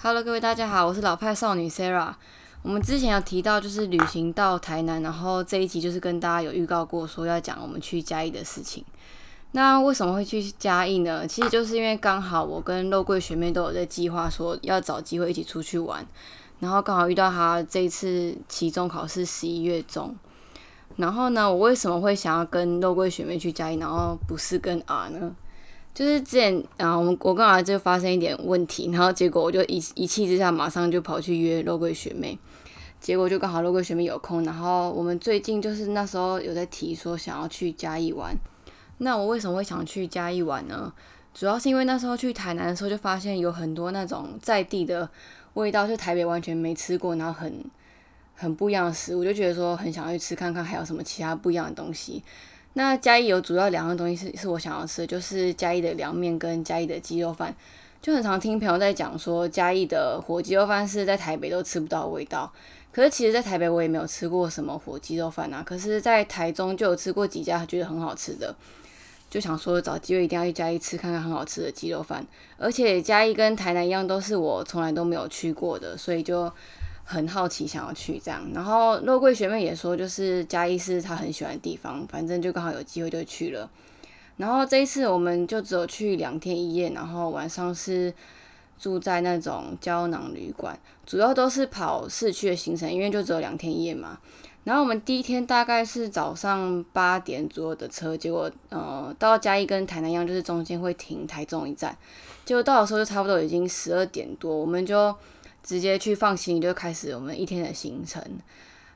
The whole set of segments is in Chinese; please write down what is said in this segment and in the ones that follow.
Hello，各位大家好，我是老派少女 Sarah。我们之前有提到，就是旅行到台南，然后这一集就是跟大家有预告过，说要讲我们去嘉义的事情。那为什么会去嘉义呢？其实就是因为刚好我跟肉桂学妹都有在计划，说要找机会一起出去玩，然后刚好遇到她这一次期中考试十一月中。然后呢，我为什么会想要跟肉桂学妹去嘉义，然后不是跟 R 呢？就是之前啊，我们我跟儿就发生一点问题，然后结果我就一一气之下，马上就跑去约肉桂学妹，结果就刚好肉桂学妹有空，然后我们最近就是那时候有在提说想要去嘉义玩。那我为什么会想去嘉义玩呢？主要是因为那时候去台南的时候，就发现有很多那种在地的味道，就台北完全没吃过，然后很很不一样的食物，就觉得说很想要去吃看看，还有什么其他不一样的东西。那嘉义有主要两样东西是是我想要吃的，就是嘉义的凉面跟嘉义的鸡肉饭。就很常听朋友在讲说，嘉义的火鸡肉饭是在台北都吃不到味道。可是其实，在台北我也没有吃过什么火鸡肉饭啊。可是，在台中就有吃过几家，觉得很好吃的，就想说找机会一定要去嘉义吃看看很好吃的鸡肉饭。而且嘉义跟台南一样，都是我从来都没有去过的，所以就。很好奇，想要去这样，然后肉桂学妹也说，就是嘉义是她很喜欢的地方，反正就刚好有机会就去了。然后这一次我们就只有去两天一夜，然后晚上是住在那种胶囊旅馆，主要都是跑市区的行程，因为就只有两天一夜嘛。然后我们第一天大概是早上八点左右的车，结果呃到嘉义跟台南一样，就是中间会停台中一站，结果到的时候就差不多已经十二点多，我们就。直接去放行李就开始我们一天的行程，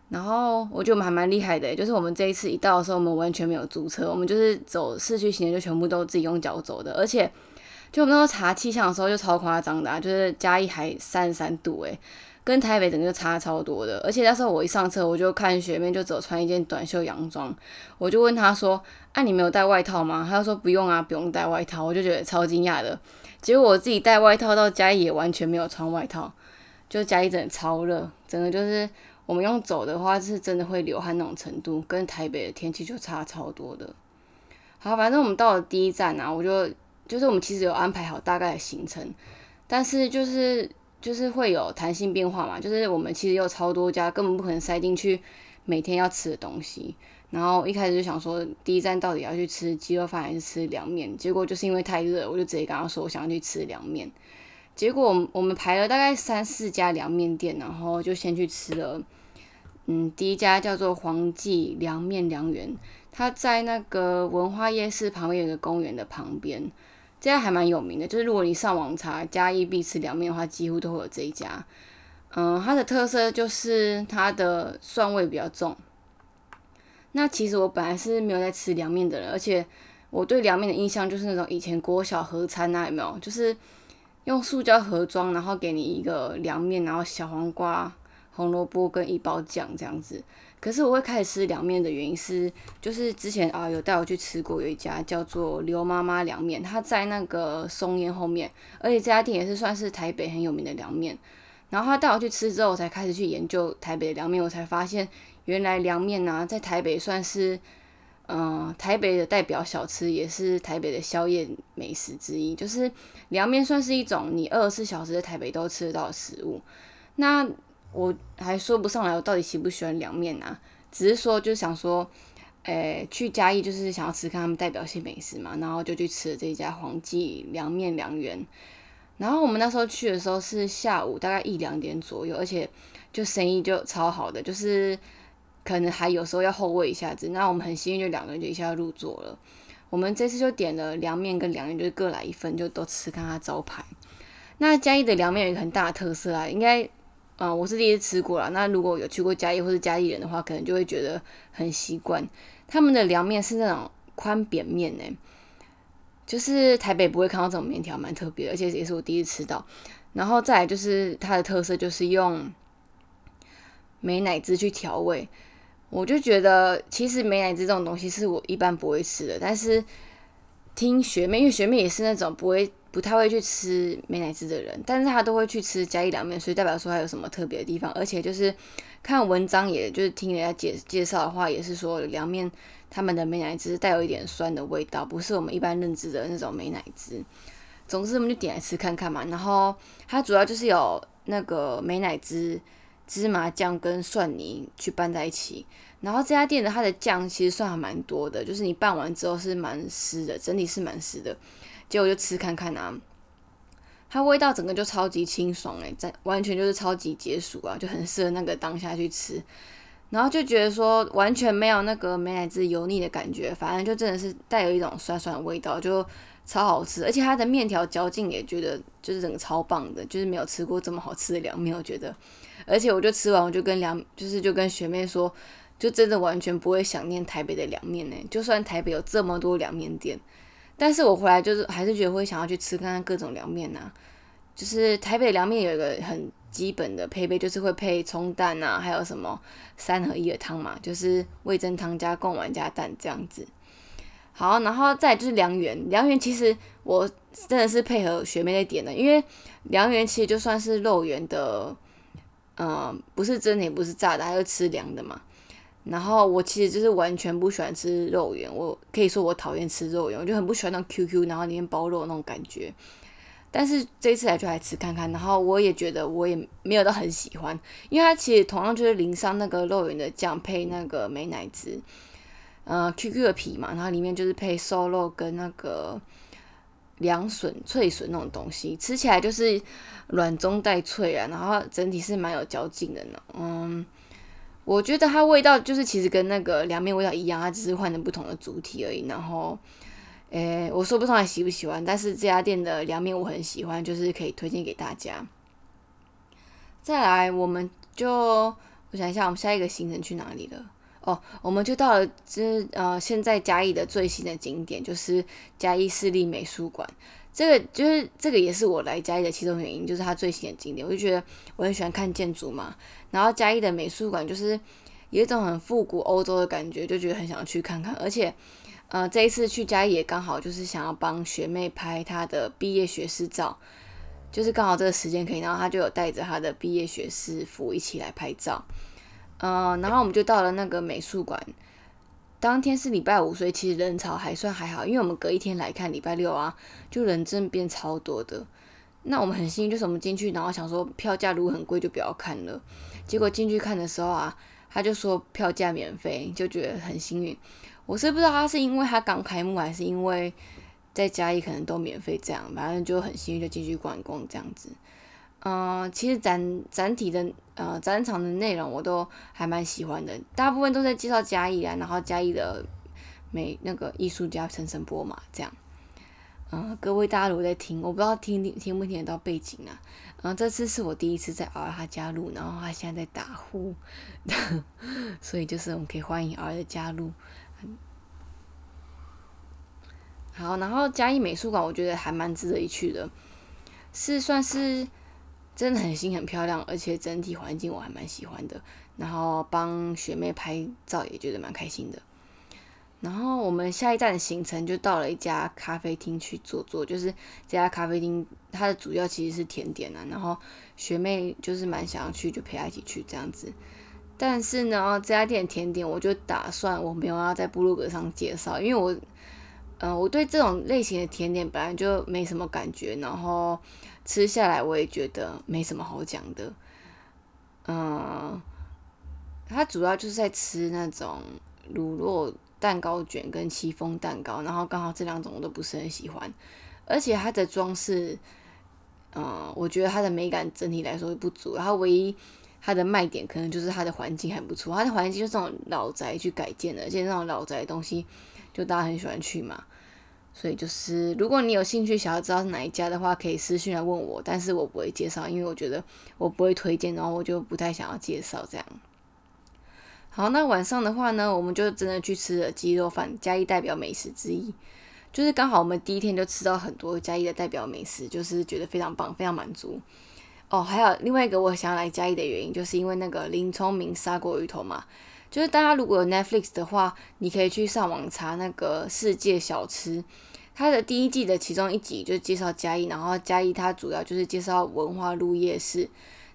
然后我觉得我们还蛮厉害的，就是我们这一次一到的时候，我们完全没有租车，我们就是走市区行程就全部都自己用脚走的，而且就我们那时候查气象的时候就超夸张的，啊，就是嘉义还三十三度诶，跟台北整个就差超多的，而且那时候我一上车我就看学妹就只穿一件短袖洋装，我就问他说：“啊，你没有带外套吗？”他就说：“不用啊，不用带外套。”我就觉得超惊讶的，结果我自己带外套到嘉义也完全没有穿外套。就嘉义真的超热，真的就是我们用走的话，是真的会流汗那种程度，跟台北的天气就差超多的。好，反正我们到了第一站啊，我就就是我们其实有安排好大概的行程，但是就是就是会有弹性变化嘛，就是我们其实有超多家，根本不可能塞进去每天要吃的东西。然后一开始就想说，第一站到底要去吃鸡肉饭还是吃凉面？结果就是因为太热，我就直接跟他说，我想要去吃凉面。结果我们排了大概三四家凉面店，然后就先去吃了。嗯，第一家叫做黄记凉面凉园，它在那个文化夜市旁边有个公园的旁边，这家还蛮有名的。就是如果你上网查嘉义必吃凉面的话，几乎都会有这一家。嗯，它的特色就是它的蒜味比较重。那其实我本来是没有在吃凉面的人，而且我对凉面的印象就是那种以前国小合餐啊，有没有？就是。用塑胶盒装，然后给你一个凉面，然后小黄瓜、红萝卜跟一包酱这样子。可是我会开始吃凉面的原因是，就是之前啊有带我去吃过有一家叫做刘妈妈凉面，它在那个松烟后面，而且这家店也是算是台北很有名的凉面。然后他带我去吃之后，我才开始去研究台北的凉面，我才发现原来凉面啊在台北算是。嗯，台北的代表小吃也是台北的宵夜美食之一，就是凉面算是一种你二十四小时在台北都吃得到的食物。那我还说不上来我到底喜不喜欢凉面啊，只是说就想说，诶，去嘉义就是想要吃看他们代表性美食嘛，然后就去吃了这一家黄记凉面凉园。然后我们那时候去的时候是下午大概一两点左右，而且就生意就超好的，就是。可能还有时候要后位一下子，那我们很幸运，就两个人就一下入座了。我们这次就点了凉面跟凉面，就是各来一份，就都吃看它招牌。那嘉义的凉面有一个很大的特色啊，应该，嗯，我是第一次吃过了。那如果有去过嘉义或是嘉义人的话，可能就会觉得很习惯。他们的凉面是那种宽扁面呢，就是台北不会看到这种面条，蛮特别，而且也是我第一次吃到。然后再来就是它的特色，就是用美奶滋去调味。我就觉得，其实美乃滋这种东西是我一般不会吃的。但是听学妹，因为学妹也是那种不会、不太会去吃美乃滋的人，但是她都会去吃加一凉面，所以代表说她有什么特别的地方。而且就是看文章，也就是听人家介介绍的话，也是说凉面他们的美乃滋带有一点酸的味道，不是我们一般认知的那种美乃滋。总之我们就点来吃看看嘛。然后它主要就是有那个美乃滋、芝麻酱跟蒜泥去拌在一起。然后这家店的它的酱其实算还蛮多的，就是你拌完之后是蛮湿的，整体是蛮湿的。结果就吃看看啊，它味道整个就超级清爽诶，在完全就是超级解暑啊，就很适合那个当下去吃。然后就觉得说完全没有那个美乃滋油腻的感觉，反正就真的是带有一种酸酸的味道，就超好吃。而且它的面条嚼劲也觉得就是整个超棒的，就是没有吃过这么好吃的凉面，我觉得。而且我就吃完，我就跟凉就是就跟学妹说，就真的完全不会想念台北的凉面呢。就算台北有这么多凉面店，但是我回来就是还是觉得会想要去吃看看各种凉面呐。就是台北凉面有一个很。基本的配备就是会配葱蛋啊，还有什么三合一的汤嘛，就是味增汤加贡丸加蛋这样子。好，然后再就是凉圆，凉圆其实我真的是配合学妹在点的，因为凉圆其实就算是肉圆的，嗯，不是蒸的也不是炸的，还是吃凉的嘛。然后我其实就是完全不喜欢吃肉圆，我可以说我讨厌吃肉圆，我就很不喜欢那 QQ，然后里面包肉那种感觉。但是这次来就来吃看看，然后我也觉得我也没有到很喜欢，因为它其实同样就是淋上那个肉圆的酱配那个美乃滋，呃，QQ 的皮嘛，然后里面就是配瘦肉跟那个凉笋、脆笋那种东西，吃起来就是软中带脆啊，然后整体是蛮有嚼劲的呢。嗯，我觉得它味道就是其实跟那个凉面味道一样，它只是换成不同的主体而已，然后。诶，我说不上来喜不喜欢，但是这家店的凉面我很喜欢，就是可以推荐给大家。再来，我们就我想一下，我们下一个行程去哪里了？哦，我们就到了这呃，现在嘉义的最新的景点就是嘉义市立美术馆。这个就是这个也是我来嘉义的其中原因，就是它最新的景点。我就觉得我很喜欢看建筑嘛，然后嘉义的美术馆就是有一种很复古欧洲的感觉，就觉得很想去看看，而且。呃，这一次去嘉义也刚好就是想要帮学妹拍她的毕业学士照，就是刚好这个时间可以，然后她就有带着她的毕业学士服一起来拍照。嗯，然后我们就到了那个美术馆，当天是礼拜五，所以其实人潮还算还好，因为我们隔一天来看礼拜六啊，就人真变超多的。那我们很幸运，就是我们进去，然后想说票价如果很贵就不要看了，结果进去看的时候啊，他就说票价免费，就觉得很幸运。我是不知道他是因为他刚开幕，还是因为在嘉义可能都免费这样，反正就很幸运就进去逛逛这样子。嗯，其实展展体的呃展场的内容我都还蛮喜欢的，大部分都在介绍嘉义啊，然后嘉义的美那个艺术家陈升波嘛这样。嗯，各位大家如果在听，我不知道听听听不听得到背景啊。嗯，这次是我第一次在 R 他加入，然后他现在在打呼，所以就是我们可以欢迎 R 的加入。好，然后嘉义美术馆我觉得还蛮值得一去的，是算是真的很新很漂亮，而且整体环境我还蛮喜欢的。然后帮学妹拍照也觉得蛮开心的。然后我们下一站的行程就到了一家咖啡厅去坐坐，就是这家咖啡厅它的主要其实是甜点啊。然后学妹就是蛮想要去，就陪她一起去这样子。但是呢，这家店甜点我就打算我没有要在部落格上介绍，因为我，嗯，我对这种类型的甜点本来就没什么感觉，然后吃下来我也觉得没什么好讲的。嗯，它主要就是在吃那种乳酪蛋糕卷跟戚风蛋糕，然后刚好这两种我都不是很喜欢，而且它的装饰，嗯，我觉得它的美感整体来说不足，然后唯一。它的卖点可能就是它的环境还不错，它的环境就是这种老宅去改建的，而且那种老宅的东西就大家很喜欢去嘛。所以就是如果你有兴趣想要知道是哪一家的话，可以私信来问我，但是我不会介绍，因为我觉得我不会推荐，然后我就不太想要介绍这样。好，那晚上的话呢，我们就真的去吃了鸡肉饭，嘉义代表美食之一，就是刚好我们第一天就吃到很多嘉义的代表美食，就是觉得非常棒，非常满足。哦，还有另外一个我想要来嘉义的原因，就是因为那个林聪明砂锅鱼头嘛。就是大家如果有 Netflix 的话，你可以去上网查那个世界小吃，它的第一季的其中一集就介绍嘉义，然后嘉义它主要就是介绍文化路夜市。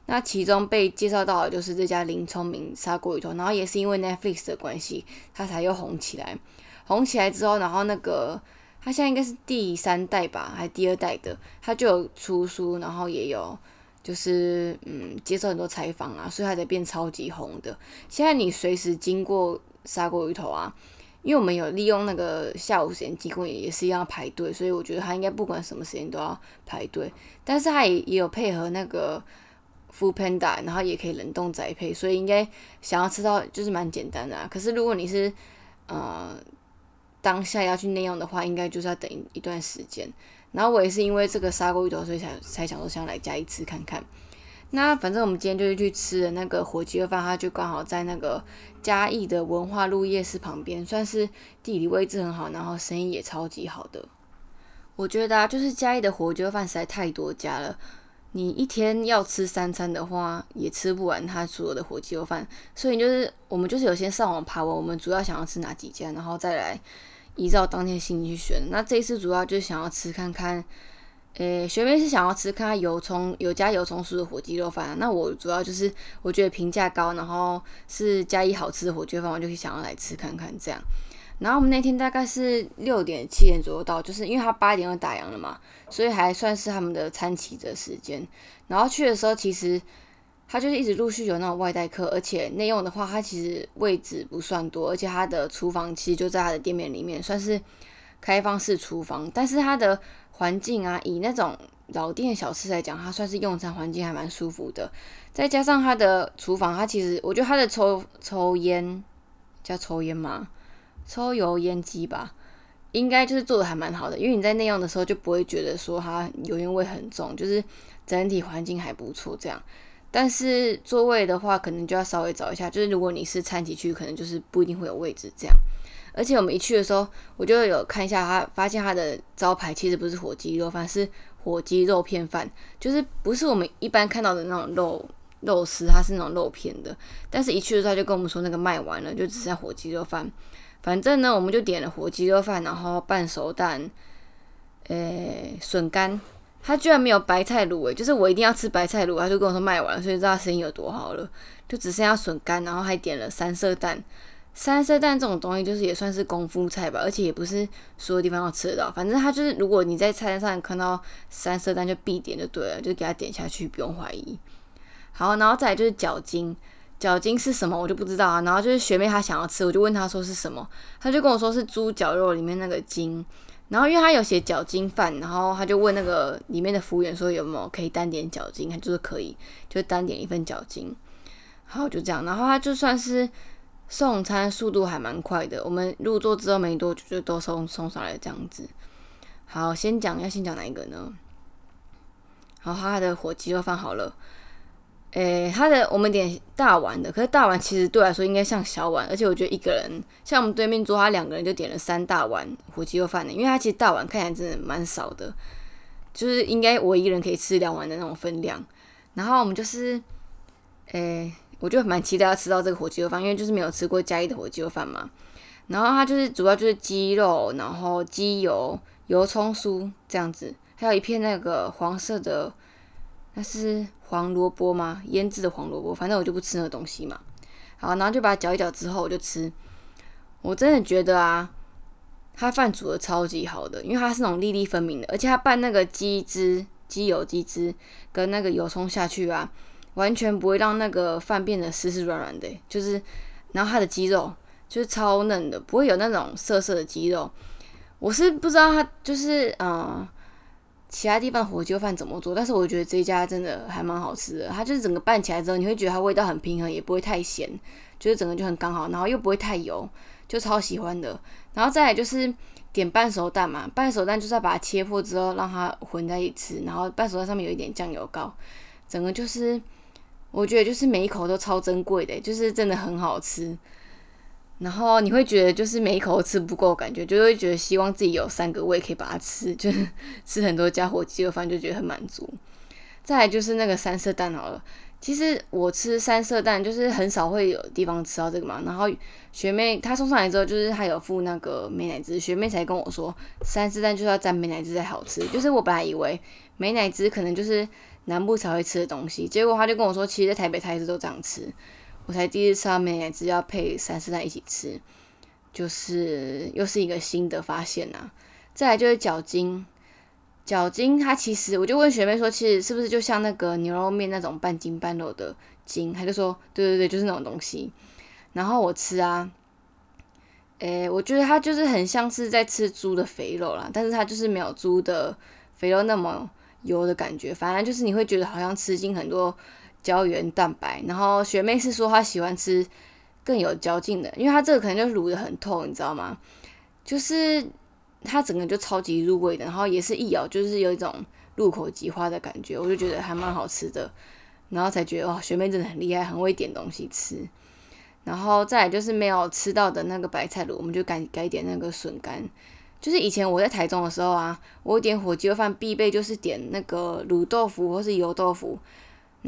那其中被介绍到的就是这家林聪明砂锅鱼头，然后也是因为 Netflix 的关系，它才又红起来。红起来之后，然后那个。他现在应该是第三代吧，还第二代的，他就有出书，然后也有就是嗯接受很多采访啊，所以他才变超级红的。现在你随时经过砂锅鱼头啊，因为我们有利用那个下午时间提供，也是一样排队，所以我觉得他应该不管什么时间都要排队。但是他也也有配合那个 Food Panda，然后也可以冷冻宅配，所以应该想要吃到就是蛮简单的。啊可是如果你是呃。当下要去内用的话，应该就是要等一段时间。然后我也是因为这个砂锅鱼头，所以才才想说想来加一吃看看。那反正我们今天就是去吃的那个火鸡肉饭，它就刚好在那个嘉义的文化路夜市旁边，算是地理位置很好，然后生意也超级好的。我觉得啊，就是嘉义的火鸡肉饭实在太多家了，你一天要吃三餐的话，也吃不完它所有的火鸡肉饭。所以就是我们就是有先上网爬文，我们主要想要吃哪几家，然后再来。依照当天心情去选。那这一次主要就是想要吃看看，诶，学妹是想要吃看看油葱有加油葱酥的火鸡肉饭。那我主要就是我觉得评价高，然后是加一好吃的火鸡肉饭，我就想要来吃看看这样。然后我们那天大概是六点七点左右到，就是因为他八点就打烊了嘛，所以还算是他们的餐期的时间。然后去的时候其实。它就是一直陆续有那种外带客，而且内用的话，它其实位置不算多，而且它的厨房其实就在它的店面里面，算是开放式厨房。但是它的环境啊，以那种老店小吃来讲，它算是用餐环境还蛮舒服的。再加上它的厨房，它其实我觉得它的抽抽烟叫抽烟吗？抽油烟机吧，应该就是做的还蛮好的，因为你在内用的时候就不会觉得说它油烟味很重，就是整体环境还不错这样。但是座位的话，可能就要稍微找一下。就是如果你是餐级区，可能就是不一定会有位置这样。而且我们一去的时候，我就有看一下他，发现他的招牌其实不是火鸡肉饭，是火鸡肉片饭，就是不是我们一般看到的那种肉肉丝，它是那种肉片的。但是一去的时候就跟我们说那个卖完了，就只剩下火鸡肉饭。反正呢，我们就点了火鸡肉饭，然后半熟蛋，诶，笋干。他居然没有白菜卤味，就是我一定要吃白菜卤，他就跟我说卖完了，所以知道生意有多好了，就只剩下笋干，然后还点了三色蛋。三色蛋这种东西就是也算是功夫菜吧，而且也不是所有地方都吃得到。反正他就是如果你在菜单上看到三色蛋就必点就对了，就给他点下去，不用怀疑。好，然后再来就是脚筋，脚筋是什么我就不知道啊。然后就是学妹她想要吃，我就问她说是什么，她就跟我说是猪脚肉里面那个筋。然后因为他有写脚筋饭，然后他就问那个里面的服务员说有没有可以单点脚筋，他就是可以，就单点一份脚筋。好，就这样。然后他就算是送餐速度还蛮快的，我们入座之后没多久就都送送上来这样子。好，先讲要先讲哪一个呢？好，他的火鸡肉饭好了。诶，他的我们点大碗的，可是大碗其实对我来说应该像小碗，而且我觉得一个人像我们对面桌，他两个人就点了三大碗火鸡肉饭的，因为他其实大碗看起来真的蛮少的，就是应该我一个人可以吃两碗的那种分量。然后我们就是，诶，我就蛮期待要吃到这个火鸡肉饭，因为就是没有吃过嘉义的火鸡肉饭嘛。然后它就是主要就是鸡肉，然后鸡油、油葱酥这样子，还有一片那个黄色的，那是。黄萝卜吗？腌制的黄萝卜，反正我就不吃那个东西嘛。好，然后就把它搅一搅之后，我就吃。我真的觉得啊，它饭煮的超级好的，因为它是那种粒粒分明的，而且它拌那个鸡汁、鸡油、鸡汁跟那个油葱下去啊，完全不会让那个饭变得湿湿软软的。就是，然后它的鸡肉就是超嫩的，不会有那种涩涩的鸡肉。我是不知道它就是嗯。其他地方火鸡肉饭怎么做？但是我觉得这一家真的还蛮好吃的。它就是整个拌起来之后，你会觉得它味道很平衡，也不会太咸，就是整个就很刚好，然后又不会太油，就超喜欢的。然后再来就是点半熟蛋嘛，半熟蛋就是要把它切破之后让它混在一起吃，然后半熟蛋上面有一点酱油膏，整个就是我觉得就是每一口都超珍贵的，就是真的很好吃。然后你会觉得就是每一口都吃不够，感觉就会觉得希望自己有三个胃可以把它吃，就是 吃很多家火鸡肉饭就觉得很满足。再来就是那个三色蛋好了，其实我吃三色蛋就是很少会有地方吃到这个嘛。然后学妹她送上来之后，就是她有附那个美奶滋，学妹才跟我说三色蛋就是要沾美奶滋才好吃。就是我本来以为美奶滋可能就是南部才会吃的东西，结果她就跟我说，其实在台北她一直都这样吃。我才第一次吃到美乃滋要配三四蛋一起吃，就是又是一个新的发现呐。再来就是饺筋，饺筋它其实我就问学妹说，其实是不是就像那个牛肉面那种半筋半肉的筋？她就说，对对对，就是那种东西。然后我吃啊，诶，我觉得它就是很像是在吃猪的肥肉啦，但是它就是没有猪的肥肉那么油的感觉，反正就是你会觉得好像吃进很多胶原蛋白。然后学妹是说她喜欢吃更有嚼劲的，因为它这个可能就卤的很透，你知道吗？就是它整个就超级入味的，然后也是一咬就是有一种入口即化的感觉，我就觉得还蛮好吃的，然后才觉得哇，学妹真的很厉害，很会点东西吃。然后再来就是没有吃到的那个白菜卤，我们就改改点那个笋干。就是以前我在台中的时候啊，我点火鸡肉饭必备就是点那个卤豆腐或是油豆腐，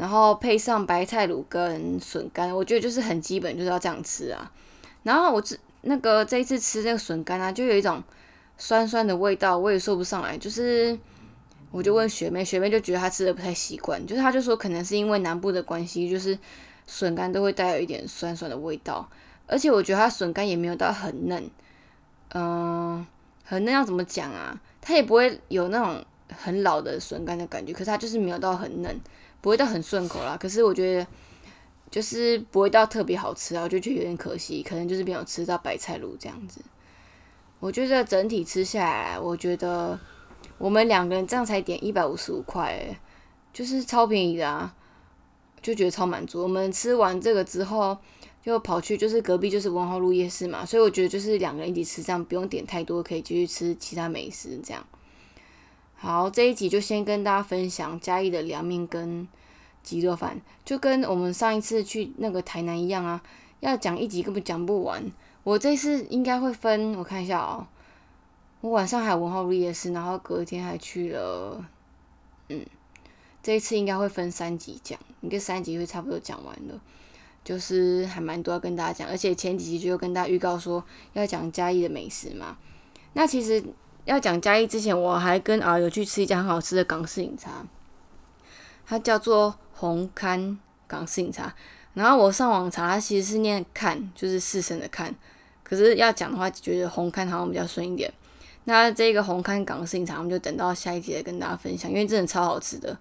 然后配上白菜卤跟笋干，我觉得就是很基本，就是要这样吃啊。然后我这那个这一次吃这个笋干啊，就有一种酸酸的味道，我也说不上来。就是我就问学妹，学妹就觉得她吃的不太习惯，就是她就说可能是因为南部的关系，就是。笋干都会带有一点酸酸的味道，而且我觉得它笋干也没有到很嫩，嗯，很嫩要怎么讲啊？它也不会有那种很老的笋干的感觉，可是它就是没有到很嫩，不会到很顺口啦。可是我觉得就是不会到特别好吃啊，我就觉得有点可惜，可能就是没有吃到白菜卤这样子。我觉得整体吃下来，我觉得我们两个人这样才点一百五十五块，就是超便宜的啊。就觉得超满足。我们吃完这个之后，就跑去就是隔壁就是文化路夜市嘛，所以我觉得就是两个人一起吃，这样不用点太多，可以继续吃其他美食。这样，好，这一集就先跟大家分享嘉义的凉面跟鸡肉饭，就跟我们上一次去那个台南一样啊，要讲一集根本讲不完。我这次应该会分，我看一下哦，我晚上还有文化路夜市，然后隔天还去了，嗯。这一次应该会分三集讲，应该三集会差不多讲完了，就是还蛮多要跟大家讲，而且前几集就跟大家预告说要讲嘉义的美食嘛。那其实要讲嘉义之前，我还跟啊有去吃一家很好吃的港式饮茶，它叫做红磡港式饮茶。然后我上网查，它其实是念“看”，就是四声的“看”，可是要讲的话，觉得红磡好像比较顺一点。那这个红磡港式饮茶，我们就等到下一集再跟大家分享，因为真的超好吃的。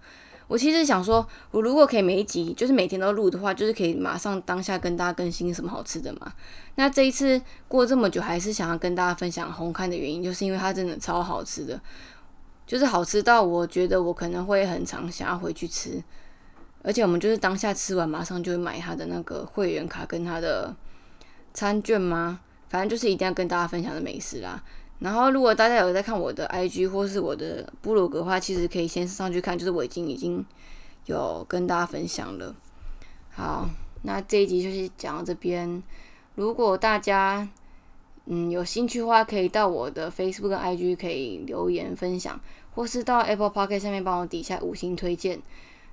我其实想说，我如果可以每一集就是每天都录的话，就是可以马上当下跟大家更新什么好吃的嘛。那这一次过这么久，还是想要跟大家分享红磡的原因，就是因为它真的超好吃的，就是好吃到我觉得我可能会很常想要回去吃。而且我们就是当下吃完，马上就买他的那个会员卡跟他的餐券吗？反正就是一定要跟大家分享的美食啦。然后，如果大家有在看我的 IG 或是我的部落格的话，其实可以先上去看，就是我已经已经有跟大家分享了。好，那这一集就是讲到这边。如果大家嗯有兴趣的话，可以到我的 Facebook 跟 IG 可以留言分享，或是到 Apple p o c k e t 下面帮我底下五星推荐。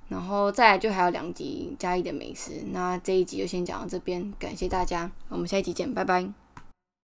然后再来就还有两集嘉义的美食。那这一集就先讲到这边，感谢大家，我们下一集见，拜拜。